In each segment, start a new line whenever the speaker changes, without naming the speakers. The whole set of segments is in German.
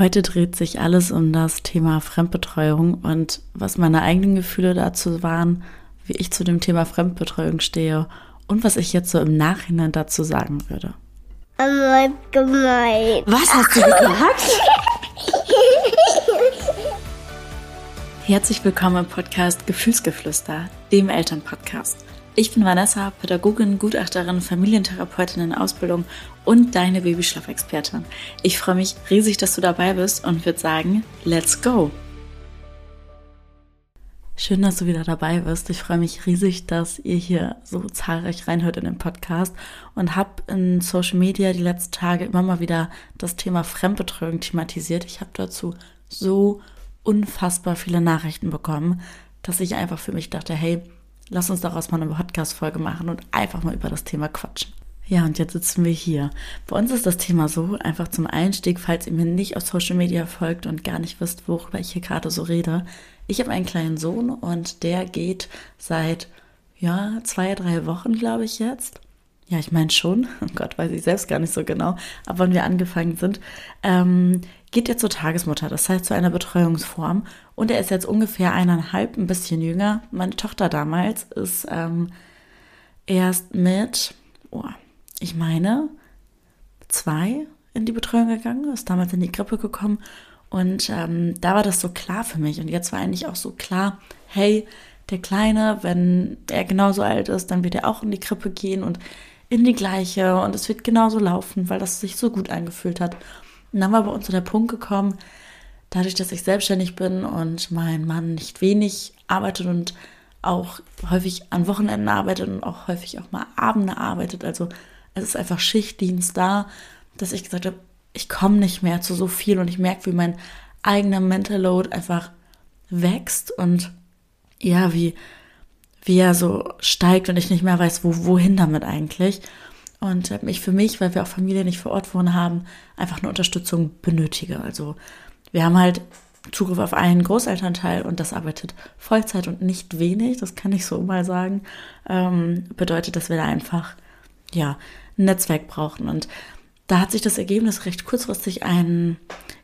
Heute dreht sich alles um das Thema Fremdbetreuung und was meine eigenen Gefühle dazu waren, wie ich zu dem Thema Fremdbetreuung stehe und was ich jetzt so im Nachhinein dazu sagen würde.
Gemein.
Was hast du gesagt? Herzlich willkommen im Podcast Gefühlsgeflüster, dem Elternpodcast. Ich bin Vanessa, Pädagogin, Gutachterin, Familientherapeutin in Ausbildung und deine Babyschlafexpertin. Ich freue mich riesig, dass du dabei bist und würde sagen, let's go! Schön, dass du wieder dabei bist. Ich freue mich riesig, dass ihr hier so zahlreich reinhört in den Podcast und habe in Social Media die letzten Tage immer mal wieder das Thema Fremdbetreuung thematisiert. Ich habe dazu so unfassbar viele Nachrichten bekommen, dass ich einfach für mich dachte, hey, lass uns daraus mal eine Podcast-Folge machen und einfach mal über das Thema quatschen. Ja, und jetzt sitzen wir hier. Bei uns ist das Thema so, einfach zum Einstieg, falls ihr mir nicht auf Social Media folgt und gar nicht wisst, worüber ich hier gerade so rede. Ich habe einen kleinen Sohn und der geht seit, ja, zwei, drei Wochen, glaube ich jetzt. Ja, ich meine schon. Oh Gott, weiß ich selbst gar nicht so genau, ab wann wir angefangen sind. Ähm, geht er zur Tagesmutter, das heißt zu einer Betreuungsform. Und er ist jetzt ungefähr eineinhalb, ein bisschen jünger. Meine Tochter damals ist ähm, erst mit, oh, ich meine, zwei in die Betreuung gegangen, ist damals in die Grippe gekommen. Und ähm, da war das so klar für mich. Und jetzt war eigentlich auch so klar, hey, der Kleine, wenn er genauso alt ist, dann wird er auch in die Krippe gehen und in die gleiche und es wird genauso laufen, weil das sich so gut angefühlt hat. Und dann war bei uns so der Punkt gekommen, dadurch, dass ich selbstständig bin und mein Mann nicht wenig arbeitet und auch häufig an Wochenenden arbeitet und auch häufig auch mal Abende arbeitet, also es ist einfach Schichtdienst da, dass ich gesagt habe, ich komme nicht mehr zu so viel und ich merke, wie mein eigener Mental Load einfach wächst und ja, wie, wie er so steigt und ich nicht mehr weiß, wo, wohin damit eigentlich und ähm, ich für mich, weil wir auch Familie nicht vor Ort wohnen haben, einfach eine Unterstützung benötige. Also wir haben halt Zugriff auf einen Großelternteil und das arbeitet Vollzeit und nicht wenig, das kann ich so mal sagen, ähm, bedeutet, dass wir da einfach ja ein Netzwerk brauchen und da hat sich das Ergebnis recht kurzfristig einen,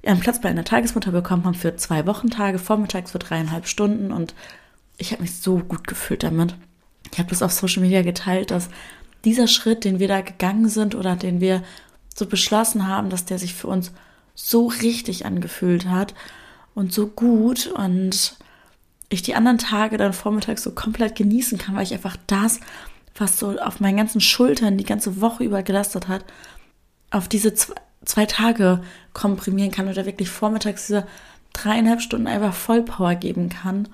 einen Platz bei einer Tagesmutter bekommen haben für zwei Wochentage, vormittags für dreieinhalb Stunden und ich habe mich so gut gefühlt damit. Ich habe das auf Social Media geteilt, dass dieser Schritt, den wir da gegangen sind oder den wir so beschlossen haben, dass der sich für uns so richtig angefühlt hat und so gut und ich die anderen Tage dann vormittags so komplett genießen kann, weil ich einfach das, was so auf meinen ganzen Schultern die ganze Woche über gelastet hat, auf diese zwei, Tage komprimieren kann oder wirklich vormittags diese dreieinhalb Stunden einfach Vollpower geben kann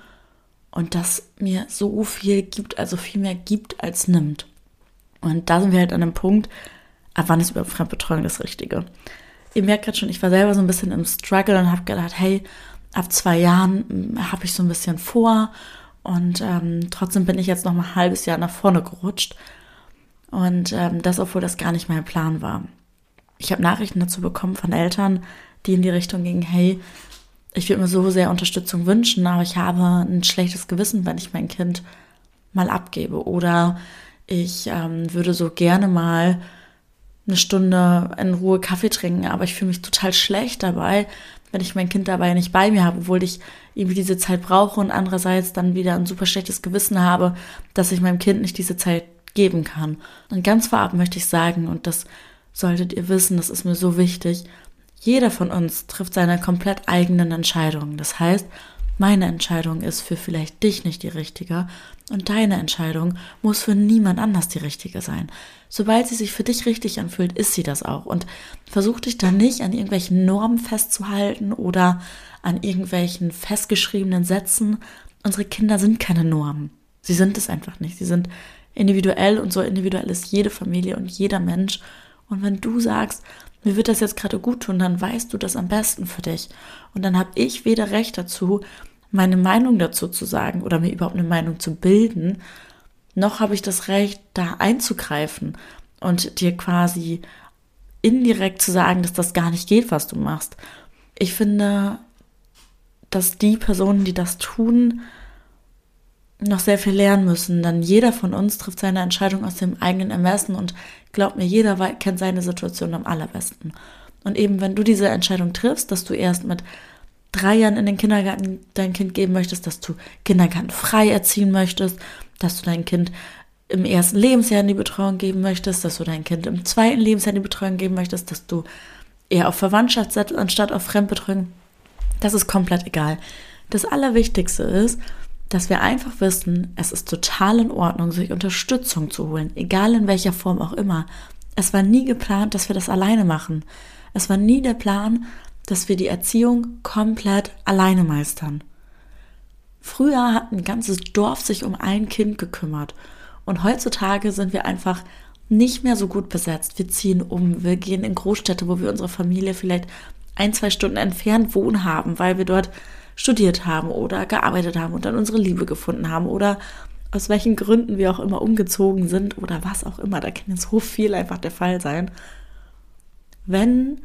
und das mir so viel gibt, also viel mehr gibt als nimmt. Und da sind wir halt an einem Punkt, ab wann ist überhaupt Fremdbetreuung das Richtige? Ihr merkt gerade schon, ich war selber so ein bisschen im Struggle und habe gedacht, hey, ab zwei Jahren hm, habe ich so ein bisschen vor und ähm, trotzdem bin ich jetzt noch mal ein halbes Jahr nach vorne gerutscht. Und ähm, das, obwohl das gar nicht mein Plan war. Ich habe Nachrichten dazu bekommen von Eltern, die in die Richtung gingen, hey, ich würde mir so sehr Unterstützung wünschen, aber ich habe ein schlechtes Gewissen, wenn ich mein Kind mal abgebe. Oder ich ähm, würde so gerne mal eine Stunde in Ruhe Kaffee trinken, aber ich fühle mich total schlecht dabei, wenn ich mein Kind dabei nicht bei mir habe, obwohl ich irgendwie diese Zeit brauche und andererseits dann wieder ein super schlechtes Gewissen habe, dass ich meinem Kind nicht diese Zeit geben kann. Und ganz vorab möchte ich sagen, und das solltet ihr wissen, das ist mir so wichtig, jeder von uns trifft seine komplett eigenen Entscheidungen. Das heißt, meine Entscheidung ist für vielleicht dich nicht die richtige und deine Entscheidung muss für niemand anders die richtige sein. Sobald sie sich für dich richtig anfühlt, ist sie das auch. Und versuch dich da nicht an irgendwelchen Normen festzuhalten oder an irgendwelchen festgeschriebenen Sätzen. Unsere Kinder sind keine Normen. Sie sind es einfach nicht. Sie sind individuell und so individuell ist jede Familie und jeder Mensch. Und wenn du sagst, mir wird das jetzt gerade gut tun, dann weißt du das am besten für dich. Und dann habe ich weder Recht dazu, meine Meinung dazu zu sagen oder mir überhaupt eine Meinung zu bilden, noch habe ich das Recht, da einzugreifen und dir quasi indirekt zu sagen, dass das gar nicht geht, was du machst. Ich finde, dass die Personen, die das tun, noch sehr viel lernen müssen, denn jeder von uns trifft seine Entscheidung aus dem eigenen Ermessen und glaubt mir, jeder kennt seine Situation am allerbesten. Und eben, wenn du diese Entscheidung triffst, dass du erst mit drei Jahren in den Kindergarten dein Kind geben möchtest, dass du Kindergarten frei erziehen möchtest, dass du dein Kind im ersten Lebensjahr in die Betreuung geben möchtest, dass du dein Kind im zweiten Lebensjahr in die Betreuung geben möchtest, dass du eher auf Verwandtschaft setzt anstatt auf Fremdbetreuung. Das ist komplett egal. Das Allerwichtigste ist, dass wir einfach wissen, es ist total in Ordnung, sich Unterstützung zu holen, egal in welcher Form auch immer. Es war nie geplant, dass wir das alleine machen. Es war nie der Plan, dass wir die Erziehung komplett alleine meistern. Früher hat ein ganzes Dorf sich um ein Kind gekümmert und heutzutage sind wir einfach nicht mehr so gut besetzt. Wir ziehen um, wir gehen in Großstädte, wo wir unsere Familie vielleicht ein, zwei Stunden entfernt wohnen haben, weil wir dort studiert haben oder gearbeitet haben und dann unsere Liebe gefunden haben oder aus welchen Gründen wir auch immer umgezogen sind oder was auch immer. Da kann so viel einfach der Fall sein. Wenn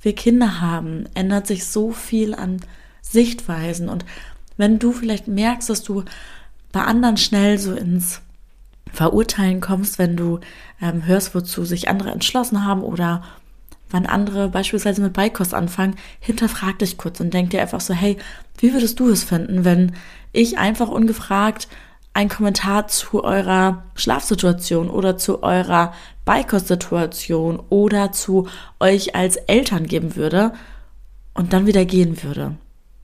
wir Kinder haben, ändert sich so viel an Sichtweisen. Und wenn du vielleicht merkst, dass du bei anderen schnell so ins Verurteilen kommst, wenn du ähm, hörst, wozu sich andere entschlossen haben oder wann andere beispielsweise mit Beikost anfangen, hinterfrag dich kurz und denk dir einfach so, hey, wie würdest du es finden, wenn ich einfach ungefragt einen Kommentar zu eurer Schlafsituation oder zu eurer Beikostsituation oder zu euch als Eltern geben würde und dann wieder gehen würde.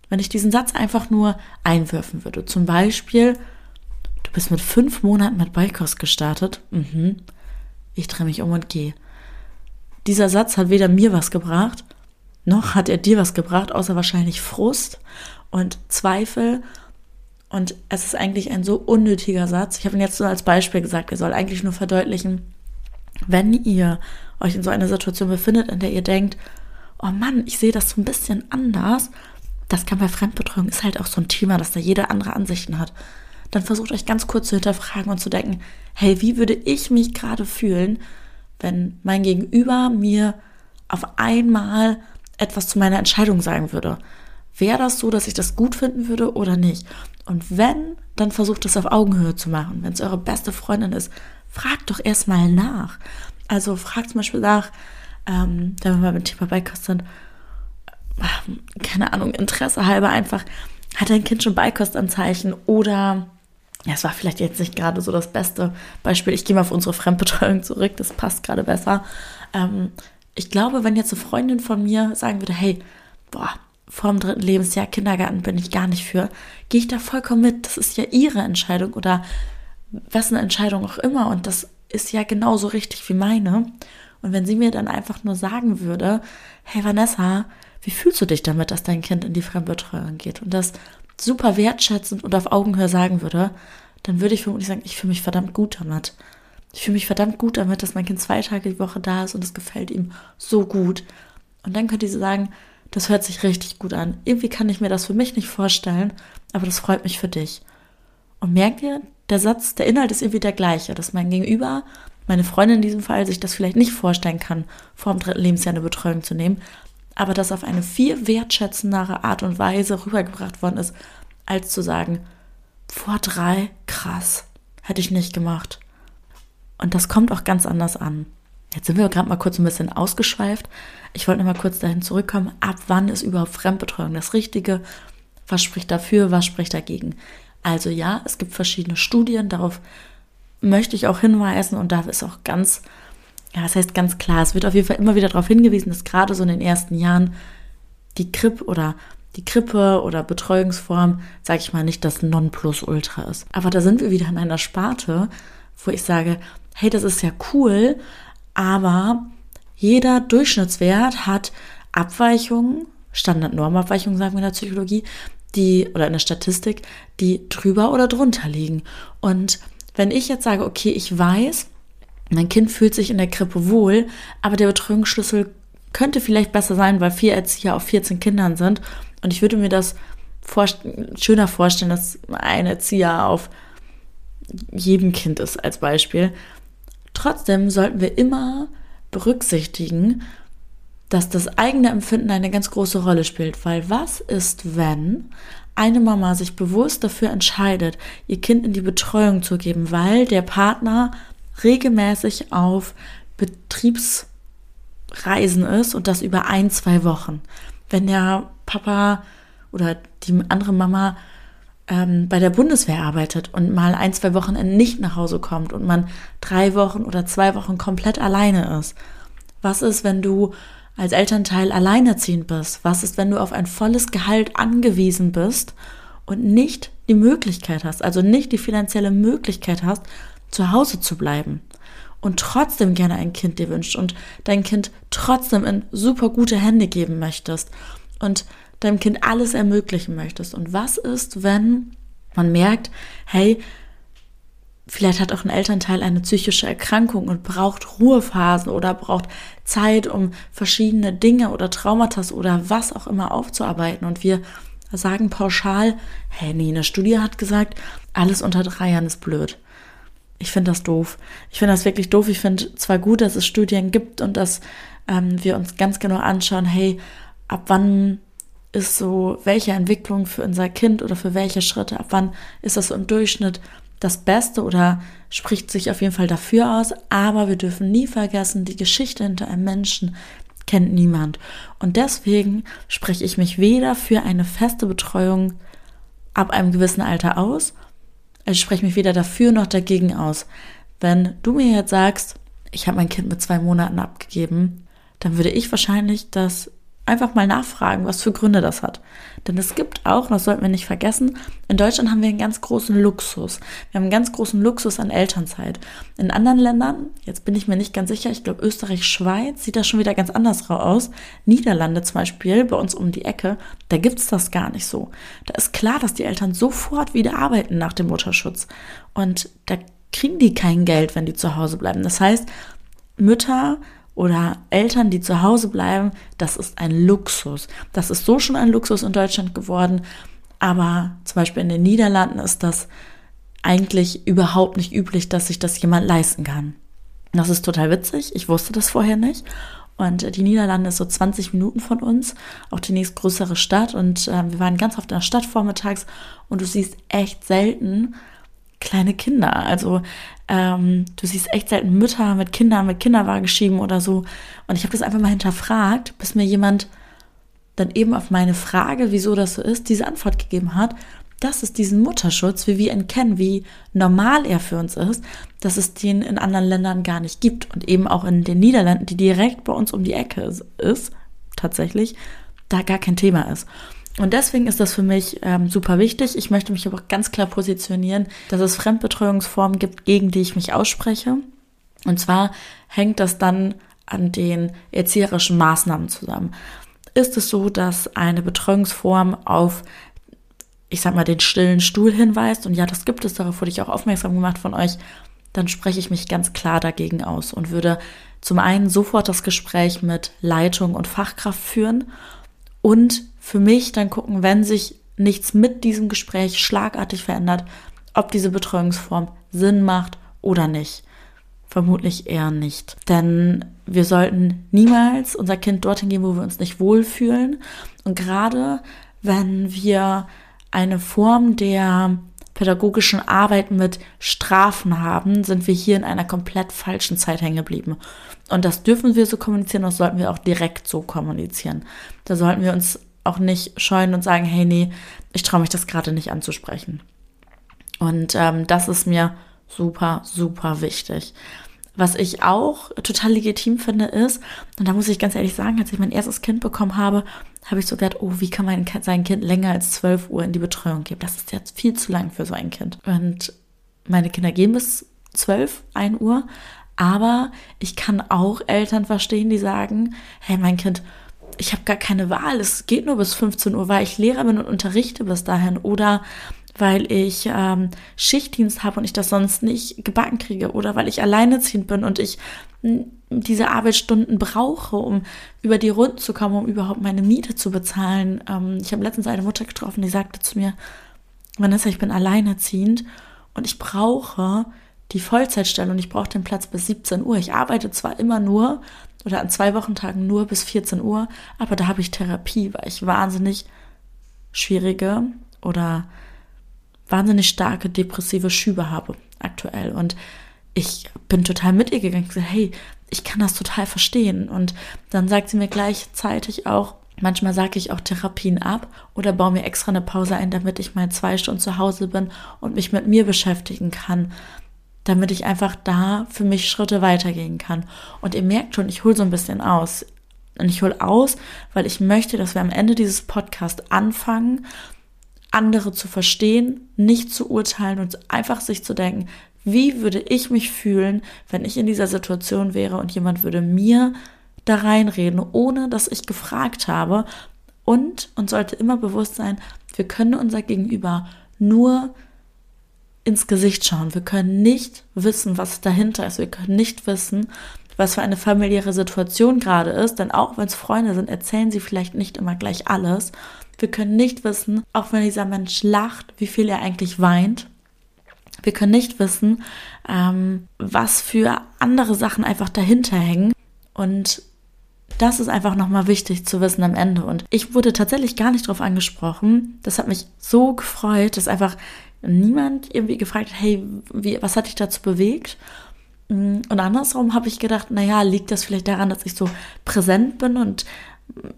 Wenn ich diesen Satz einfach nur einwerfen würde. Zum Beispiel, du bist mit fünf Monaten mit Beikost gestartet. Mhm. Ich drehe mich um und gehe. Dieser Satz hat weder mir was gebracht, noch hat er dir was gebracht, außer wahrscheinlich Frust und Zweifel und es ist eigentlich ein so unnötiger Satz. Ich habe ihn jetzt nur als Beispiel gesagt. Er soll eigentlich nur verdeutlichen, wenn ihr euch in so einer Situation befindet, in der ihr denkt, oh Mann, ich sehe das so ein bisschen anders. Das kann bei Fremdbetreuung ist halt auch so ein Thema, dass da jeder andere Ansichten hat. Dann versucht euch ganz kurz zu hinterfragen und zu denken, hey, wie würde ich mich gerade fühlen, wenn mein Gegenüber mir auf einmal etwas zu meiner Entscheidung sagen würde? Wäre das so, dass ich das gut finden würde oder nicht? Und wenn, dann versucht es auf Augenhöhe zu machen. Wenn es eure beste Freundin ist, fragt doch erstmal nach. Also fragt zum Beispiel nach, ähm, wenn wir mal mit Thema Beikost sind, äh, keine Ahnung, Interesse halber einfach, hat dein Kind schon Beikostanzeichen oder ja, es war vielleicht jetzt nicht gerade so das beste Beispiel. Ich gehe mal auf unsere Fremdbetreuung zurück, das passt gerade besser. Ähm, ich glaube, wenn jetzt eine Freundin von mir sagen würde, hey, boah, vorm dritten Lebensjahr Kindergarten bin ich gar nicht für, gehe ich da vollkommen mit. Das ist ja ihre Entscheidung oder wessen Entscheidung auch immer. Und das ist ja genauso richtig wie meine. Und wenn sie mir dann einfach nur sagen würde, hey Vanessa, wie fühlst du dich damit, dass dein Kind in die Fremdbetreuung geht? Und das super wertschätzend und auf Augenhöhe sagen würde, dann würde ich vermutlich sagen, ich fühle mich verdammt gut damit. Ich fühle mich verdammt gut damit, dass mein Kind zwei Tage die Woche da ist und es gefällt ihm so gut. Und dann könnte sie sagen, das hört sich richtig gut an. Irgendwie kann ich mir das für mich nicht vorstellen, aber das freut mich für dich. Und merkt ihr, der Satz, der Inhalt ist irgendwie der gleiche, dass mein Gegenüber, meine Freundin in diesem Fall, sich das vielleicht nicht vorstellen kann, vor dem dritten Lebensjahr eine Betreuung zu nehmen, aber das auf eine viel wertschätzendere Art und Weise rübergebracht worden ist, als zu sagen, vor drei, krass, hätte ich nicht gemacht. Und das kommt auch ganz anders an. Jetzt sind wir gerade mal kurz ein bisschen ausgeschweift. Ich wollte noch mal kurz dahin zurückkommen, ab wann ist überhaupt Fremdbetreuung das Richtige? Was spricht dafür, was spricht dagegen? Also ja, es gibt verschiedene Studien, darauf möchte ich auch hinweisen und da ist auch ganz, ja, das heißt ganz klar, es wird auf jeden Fall immer wieder darauf hingewiesen, dass gerade so in den ersten Jahren die Krippe oder die Krippe oder Betreuungsform, sage ich mal, nicht das Nonplusultra ist. Aber da sind wir wieder in einer Sparte, wo ich sage, hey, das ist ja cool, aber jeder Durchschnittswert hat Abweichungen, Standardnormabweichungen sagen wir in der Psychologie, die oder in der Statistik, die drüber oder drunter liegen. Und wenn ich jetzt sage, okay, ich weiß, mein Kind fühlt sich in der Krippe wohl, aber der Betreuungsschlüssel könnte vielleicht besser sein, weil vier Erzieher auf 14 Kindern sind. Und ich würde mir das vorst schöner vorstellen, dass ein Erzieher auf jedem Kind ist als Beispiel. Trotzdem sollten wir immer berücksichtigen, dass das eigene Empfinden eine ganz große Rolle spielt. Weil was ist, wenn eine Mama sich bewusst dafür entscheidet, ihr Kind in die Betreuung zu geben, weil der Partner regelmäßig auf Betriebs Reisen ist und das über ein, zwei Wochen. Wenn der Papa oder die andere Mama ähm, bei der Bundeswehr arbeitet und mal ein, zwei Wochen nicht nach Hause kommt und man drei Wochen oder zwei Wochen komplett alleine ist. Was ist, wenn du als Elternteil alleinerziehend bist? Was ist, wenn du auf ein volles Gehalt angewiesen bist und nicht die Möglichkeit hast, also nicht die finanzielle Möglichkeit hast, zu Hause zu bleiben und trotzdem gerne ein Kind dir wünscht und dein Kind trotzdem in super gute Hände geben möchtest und deinem Kind alles ermöglichen möchtest. Und was ist, wenn man merkt, hey, vielleicht hat auch ein Elternteil eine psychische Erkrankung und braucht Ruhephasen oder braucht Zeit, um verschiedene Dinge oder Traumata oder was auch immer aufzuarbeiten. Und wir sagen pauschal, hey, nee, eine Studie hat gesagt, alles unter drei Jahren ist blöd. Ich finde das doof. Ich finde das wirklich doof. Ich finde zwar gut, dass es Studien gibt und dass ähm, wir uns ganz genau anschauen, hey, ab wann ist so, welche Entwicklung für unser Kind oder für welche Schritte, ab wann ist das so im Durchschnitt das Beste oder spricht sich auf jeden Fall dafür aus. Aber wir dürfen nie vergessen, die Geschichte hinter einem Menschen kennt niemand. Und deswegen spreche ich mich weder für eine feste Betreuung ab einem gewissen Alter aus, ich spreche mich weder dafür noch dagegen aus. Wenn du mir jetzt sagst, ich habe mein Kind mit zwei Monaten abgegeben, dann würde ich wahrscheinlich das einfach mal nachfragen, was für Gründe das hat. Denn es gibt auch, das sollten wir nicht vergessen, in Deutschland haben wir einen ganz großen Luxus. Wir haben einen ganz großen Luxus an Elternzeit. In anderen Ländern, jetzt bin ich mir nicht ganz sicher, ich glaube Österreich, Schweiz, sieht das schon wieder ganz anders aus. Niederlande zum Beispiel, bei uns um die Ecke, da gibt's das gar nicht so. Da ist klar, dass die Eltern sofort wieder arbeiten nach dem Mutterschutz. Und da kriegen die kein Geld, wenn die zu Hause bleiben. Das heißt, Mütter oder Eltern, die zu Hause bleiben, das ist ein Luxus. Das ist so schon ein Luxus in Deutschland geworden, aber zum Beispiel in den Niederlanden ist das eigentlich überhaupt nicht üblich, dass sich das jemand leisten kann. Das ist total witzig. Ich wusste das vorher nicht. Und die Niederlande ist so 20 Minuten von uns, auch die nächstgrößere Stadt. Und äh, wir waren ganz oft in der Stadt vormittags und du siehst echt selten kleine Kinder. Also ähm, du siehst echt selten Mütter mit Kindern, mit Kinderwagen schieben oder so. Und ich habe das einfach mal hinterfragt, bis mir jemand dann eben auf meine Frage, wieso das so ist, diese Antwort gegeben hat, dass es diesen Mutterschutz, wie wir ihn kennen, wie normal er für uns ist, dass es den in anderen Ländern gar nicht gibt und eben auch in den Niederlanden, die direkt bei uns um die Ecke ist, tatsächlich, da gar kein Thema ist. Und deswegen ist das für mich ähm, super wichtig. Ich möchte mich aber auch ganz klar positionieren, dass es Fremdbetreuungsformen gibt, gegen die ich mich ausspreche. Und zwar hängt das dann an den erzieherischen Maßnahmen zusammen. Ist es so, dass eine Betreuungsform auf, ich sag mal, den stillen Stuhl hinweist, und ja, das gibt es, darauf wurde ich auch aufmerksam gemacht von euch, dann spreche ich mich ganz klar dagegen aus und würde zum einen sofort das Gespräch mit Leitung und Fachkraft führen und für mich dann gucken, wenn sich nichts mit diesem Gespräch schlagartig verändert, ob diese Betreuungsform Sinn macht oder nicht. Vermutlich eher nicht. Denn wir sollten niemals unser Kind dorthin gehen, wo wir uns nicht wohlfühlen. Und gerade wenn wir eine Form der pädagogischen Arbeit mit Strafen haben, sind wir hier in einer komplett falschen Zeit hängen geblieben. Und das dürfen wir so kommunizieren, das sollten wir auch direkt so kommunizieren. Da sollten wir uns auch nicht scheuen und sagen, hey, nee, ich traue mich das gerade nicht anzusprechen. Und ähm, das ist mir super, super wichtig. Was ich auch total legitim finde, ist, und da muss ich ganz ehrlich sagen, als ich mein erstes Kind bekommen habe, habe ich so gedacht, oh, wie kann man sein Kind länger als 12 Uhr in die Betreuung geben? Das ist jetzt viel zu lang für so ein Kind. Und meine Kinder gehen bis 12, 1 Uhr, aber ich kann auch Eltern verstehen, die sagen, hey, mein Kind, ich habe gar keine Wahl, es geht nur bis 15 Uhr, weil ich Lehrer bin und unterrichte bis dahin oder weil ich ähm, Schichtdienst habe und ich das sonst nicht gebacken kriege oder weil ich alleineziehend bin und ich diese Arbeitsstunden brauche, um über die Runden zu kommen, um überhaupt meine Miete zu bezahlen. Ähm, ich habe letztens eine Mutter getroffen, die sagte zu mir, Vanessa, ich bin alleinerziehend und ich brauche die Vollzeitstelle und ich brauche den Platz bis 17 Uhr. Ich arbeite zwar immer nur oder an zwei Wochentagen nur bis 14 Uhr, aber da habe ich Therapie, weil ich wahnsinnig schwierige oder wahnsinnig starke depressive Schübe habe aktuell. Und ich bin total mit ihr gegangen und gesagt, hey, ich kann das total verstehen. Und dann sagt sie mir gleichzeitig auch, Manchmal sage ich auch Therapien ab oder baue mir extra eine Pause ein, damit ich mal zwei Stunden zu Hause bin und mich mit mir beschäftigen kann, damit ich einfach da für mich Schritte weitergehen kann. Und ihr merkt schon, ich hole so ein bisschen aus. Und ich hole aus, weil ich möchte, dass wir am Ende dieses Podcasts anfangen, andere zu verstehen, nicht zu urteilen und einfach sich zu denken, wie würde ich mich fühlen, wenn ich in dieser Situation wäre und jemand würde mir da reinreden, ohne dass ich gefragt habe. Und uns sollte immer bewusst sein, wir können unser Gegenüber nur ins Gesicht schauen. Wir können nicht wissen, was dahinter ist. Wir können nicht wissen, was für eine familiäre Situation gerade ist. Denn auch wenn es Freunde sind, erzählen sie vielleicht nicht immer gleich alles. Wir können nicht wissen, auch wenn dieser Mensch lacht, wie viel er eigentlich weint. Wir können nicht wissen, ähm, was für andere Sachen einfach dahinter hängen. Und das ist einfach nochmal wichtig zu wissen am Ende. Und ich wurde tatsächlich gar nicht drauf angesprochen. Das hat mich so gefreut, dass einfach niemand irgendwie gefragt hat, hey, wie, was hat dich dazu bewegt? Mm, und andersrum habe ich gedacht, naja, liegt das vielleicht daran, dass ich so präsent bin und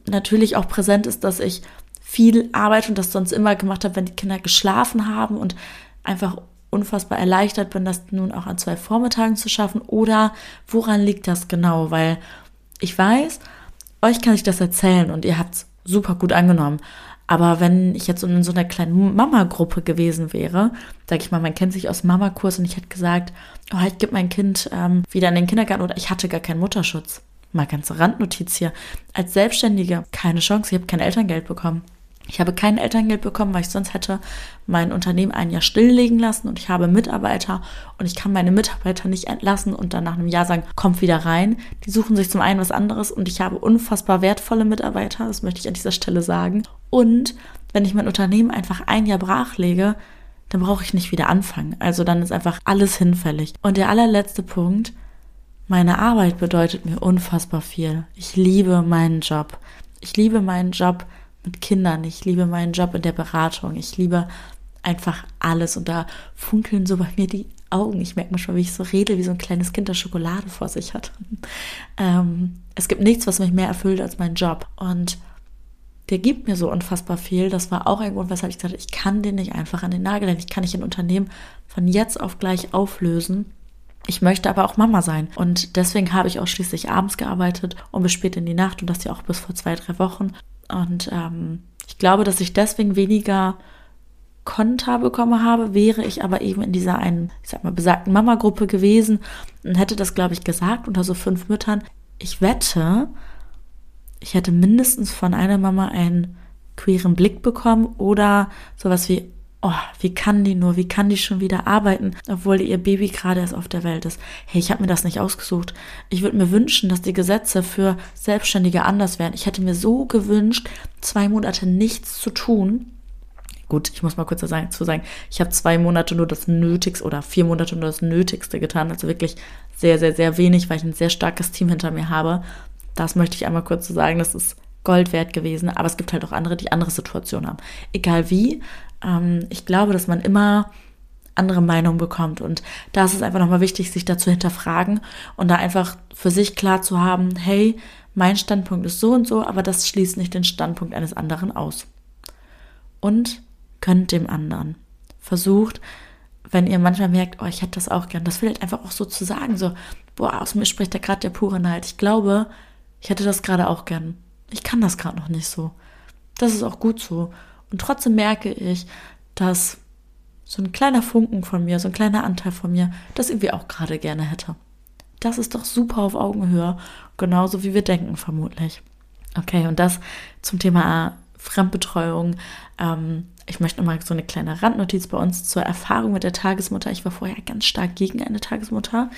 natürlich auch präsent ist, dass ich viel arbeite und das sonst immer gemacht habe, wenn die Kinder geschlafen haben und einfach unfassbar erleichtert bin, das nun auch an zwei Vormittagen zu schaffen. Oder woran liegt das genau? Weil ich weiß, euch kann ich das erzählen und ihr habt es super gut angenommen. Aber wenn ich jetzt in so einer kleinen Mama-Gruppe gewesen wäre, sag ich mal, man kennt sich aus Mama-Kurs und ich hätte gesagt, oh, ich gebe mein Kind ähm, wieder in den Kindergarten oder ich hatte gar keinen Mutterschutz. Mal ganze Randnotiz hier. Als Selbstständige keine Chance, ich habe kein Elterngeld bekommen. Ich habe kein Elterngeld bekommen, weil ich sonst hätte mein Unternehmen ein Jahr stilllegen lassen und ich habe Mitarbeiter und ich kann meine Mitarbeiter nicht entlassen und dann nach einem Jahr sagen, kommt wieder rein. Die suchen sich zum einen was anderes und ich habe unfassbar wertvolle Mitarbeiter, das möchte ich an dieser Stelle sagen. Und wenn ich mein Unternehmen einfach ein Jahr brachlege, dann brauche ich nicht wieder anfangen. Also dann ist einfach alles hinfällig. Und der allerletzte Punkt, meine Arbeit bedeutet mir unfassbar viel. Ich liebe meinen Job. Ich liebe meinen Job mit Kindern. Ich liebe meinen Job in der Beratung. Ich liebe einfach alles. Und da funkeln so bei mir die Augen. Ich merke manchmal, wie ich so rede, wie so ein kleines Kind, das Schokolade vor sich hat. Ähm, es gibt nichts, was mich mehr erfüllt als mein Job. Und der gibt mir so unfassbar viel. Das war auch ein Grund, weshalb ich habe, ich kann den nicht einfach an den Nagel legen. Ich kann nicht ein Unternehmen von jetzt auf gleich auflösen. Ich möchte aber auch Mama sein. Und deswegen habe ich auch schließlich abends gearbeitet und bis spät in die Nacht und das ja auch bis vor zwei, drei Wochen. Und ähm, ich glaube, dass ich deswegen weniger Konta bekommen habe, wäre ich aber eben in dieser einen, ich sag mal, besagten Mama-Gruppe gewesen und hätte das, glaube ich, gesagt unter so fünf Müttern. Ich wette, ich hätte mindestens von einer Mama einen queeren Blick bekommen oder sowas wie, oh, wie kann die nur, wie kann die schon wieder arbeiten, obwohl ihr Baby gerade erst auf der Welt ist. Hey, ich habe mir das nicht ausgesucht. Ich würde mir wünschen, dass die Gesetze für Selbstständige anders wären. Ich hätte mir so gewünscht, zwei Monate nichts zu tun. Gut, ich muss mal kurz dazu sagen, ich habe zwei Monate nur das Nötigste oder vier Monate nur das Nötigste getan. Also wirklich sehr, sehr, sehr wenig, weil ich ein sehr starkes Team hinter mir habe. Das möchte ich einmal kurz so sagen. Das ist Gold wert gewesen. Aber es gibt halt auch andere, die andere Situationen haben. Egal wie, ähm, ich glaube, dass man immer andere Meinungen bekommt. Und da ist es einfach nochmal wichtig, sich dazu hinterfragen und da einfach für sich klar zu haben, hey, mein Standpunkt ist so und so, aber das schließt nicht den Standpunkt eines anderen aus. Und könnt dem anderen. Versucht, wenn ihr manchmal merkt, oh, ich hätte das auch gern, das vielleicht einfach auch so zu sagen, so, boah, aus mir spricht da gerade der pure Neid. Ich glaube, ich hätte das gerade auch gern. Ich kann das gerade noch nicht so. Das ist auch gut so. Und trotzdem merke ich, dass so ein kleiner Funken von mir, so ein kleiner Anteil von mir, das irgendwie auch gerade gerne hätte. Das ist doch super auf Augenhöhe, genauso wie wir denken vermutlich. Okay, und das zum Thema Fremdbetreuung. Ähm, ich möchte nochmal so eine kleine Randnotiz bei uns zur Erfahrung mit der Tagesmutter. Ich war vorher ganz stark gegen eine Tagesmutter.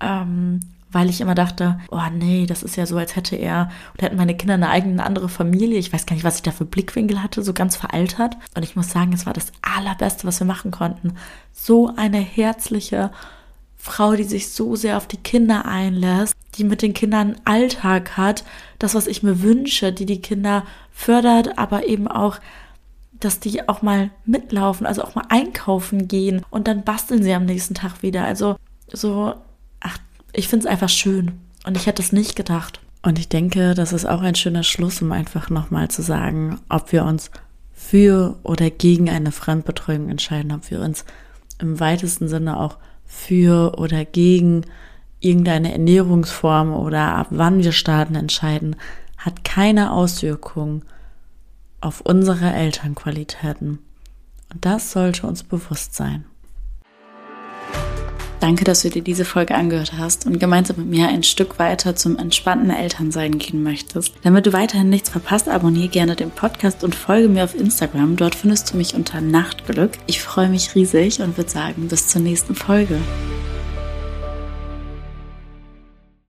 Ähm, weil ich immer dachte, oh nee, das ist ja so, als hätte er oder hätten meine Kinder eine eigene, eine andere Familie. Ich weiß gar nicht, was ich da für Blickwinkel hatte, so ganz veraltert. Und ich muss sagen, es war das Allerbeste, was wir machen konnten. So eine herzliche Frau, die sich so sehr auf die Kinder einlässt, die mit den Kindern einen Alltag hat, das, was ich mir wünsche, die die Kinder fördert, aber eben auch dass die auch mal mitlaufen, also auch mal einkaufen gehen und dann basteln sie am nächsten Tag wieder. Also so, ich finde es einfach schön. Und ich hätte es nicht gedacht. Und ich denke, das ist auch ein schöner Schluss, um einfach nochmal zu sagen, ob wir uns für oder gegen eine Fremdbetreuung entscheiden, ob wir uns im weitesten Sinne auch für oder gegen irgendeine Ernährungsform oder ab wann wir starten entscheiden, hat keine Auswirkung auf unsere Elternqualitäten. Und das sollte uns bewusst sein. Danke, dass du dir diese Folge angehört hast und gemeinsam mit mir ein Stück weiter zum entspannten Elternsein gehen möchtest. Damit du weiterhin nichts verpasst, abonniere gerne den Podcast und folge mir auf Instagram. Dort findest du mich unter Nachtglück. Ich freue mich riesig und würde sagen, bis zur nächsten Folge.